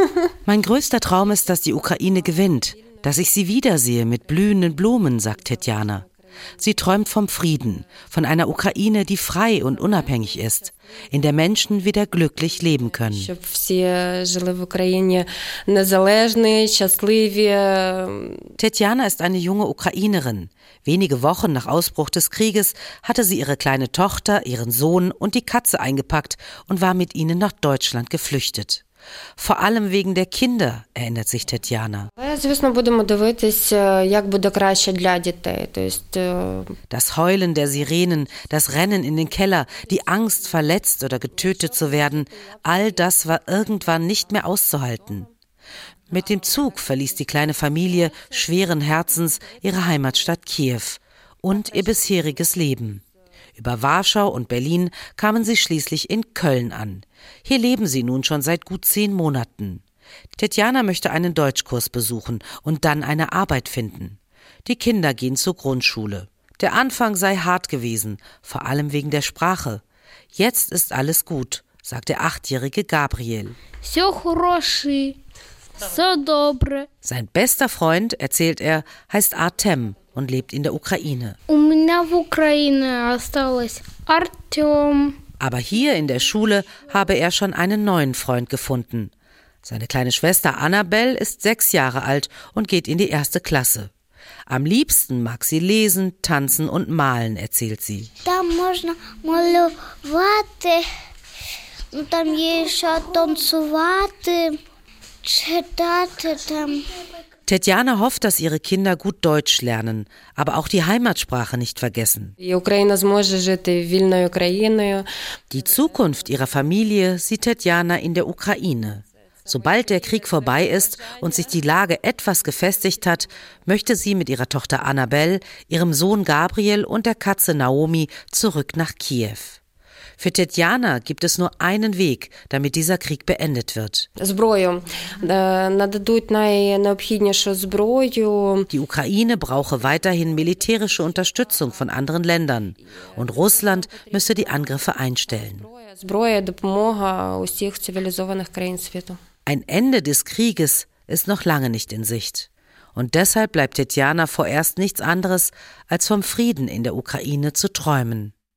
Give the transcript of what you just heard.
Mein größter Traum ist, dass die Ukraine gewinnt, dass ich sie wiedersehe mit blühenden Blumen, sagt Tetjana. Sie träumt vom Frieden, von einer Ukraine, die frei und unabhängig ist, in der Menschen wieder glücklich leben können. Tetjana ist eine junge Ukrainerin. Wenige Wochen nach Ausbruch des Krieges hatte sie ihre kleine Tochter, ihren Sohn und die Katze eingepackt und war mit ihnen nach Deutschland geflüchtet. Vor allem wegen der Kinder, erinnert sich Tetjana. Das Heulen der Sirenen, das Rennen in den Keller, die Angst, verletzt oder getötet zu werden, all das war irgendwann nicht mehr auszuhalten. Mit dem Zug verließ die kleine Familie schweren Herzens ihre Heimatstadt Kiew und ihr bisheriges Leben. Über Warschau und Berlin kamen sie schließlich in Köln an. Hier leben sie nun schon seit gut zehn Monaten. Tetjana möchte einen Deutschkurs besuchen und dann eine Arbeit finden. Die Kinder gehen zur Grundschule. Der Anfang sei hart gewesen, vor allem wegen der Sprache. Jetzt ist alles gut, sagt der achtjährige Gabriel. Sein bester Freund, erzählt er, heißt Artem und lebt in der Ukraine. Aber hier in der Schule habe er schon einen neuen Freund gefunden. Seine kleine Schwester Annabelle ist sechs Jahre alt und geht in die erste Klasse. Am liebsten mag sie lesen, tanzen und malen, erzählt sie. Там можна малювати, там є ще танцювати, читати там. Tetjana hofft, dass ihre Kinder gut Deutsch lernen, aber auch die Heimatsprache nicht vergessen. Die Zukunft ihrer Familie sieht Tetjana in der Ukraine. Sobald der Krieg vorbei ist und sich die Lage etwas gefestigt hat, möchte sie mit ihrer Tochter Annabelle, ihrem Sohn Gabriel und der Katze Naomi zurück nach Kiew. Für Tetjana gibt es nur einen Weg, damit dieser Krieg beendet wird. Die Ukraine brauche weiterhin militärische Unterstützung von anderen Ländern und Russland müsse die Angriffe einstellen. Ein Ende des Krieges ist noch lange nicht in Sicht. Und deshalb bleibt Tetjana vorerst nichts anderes, als vom Frieden in der Ukraine zu träumen.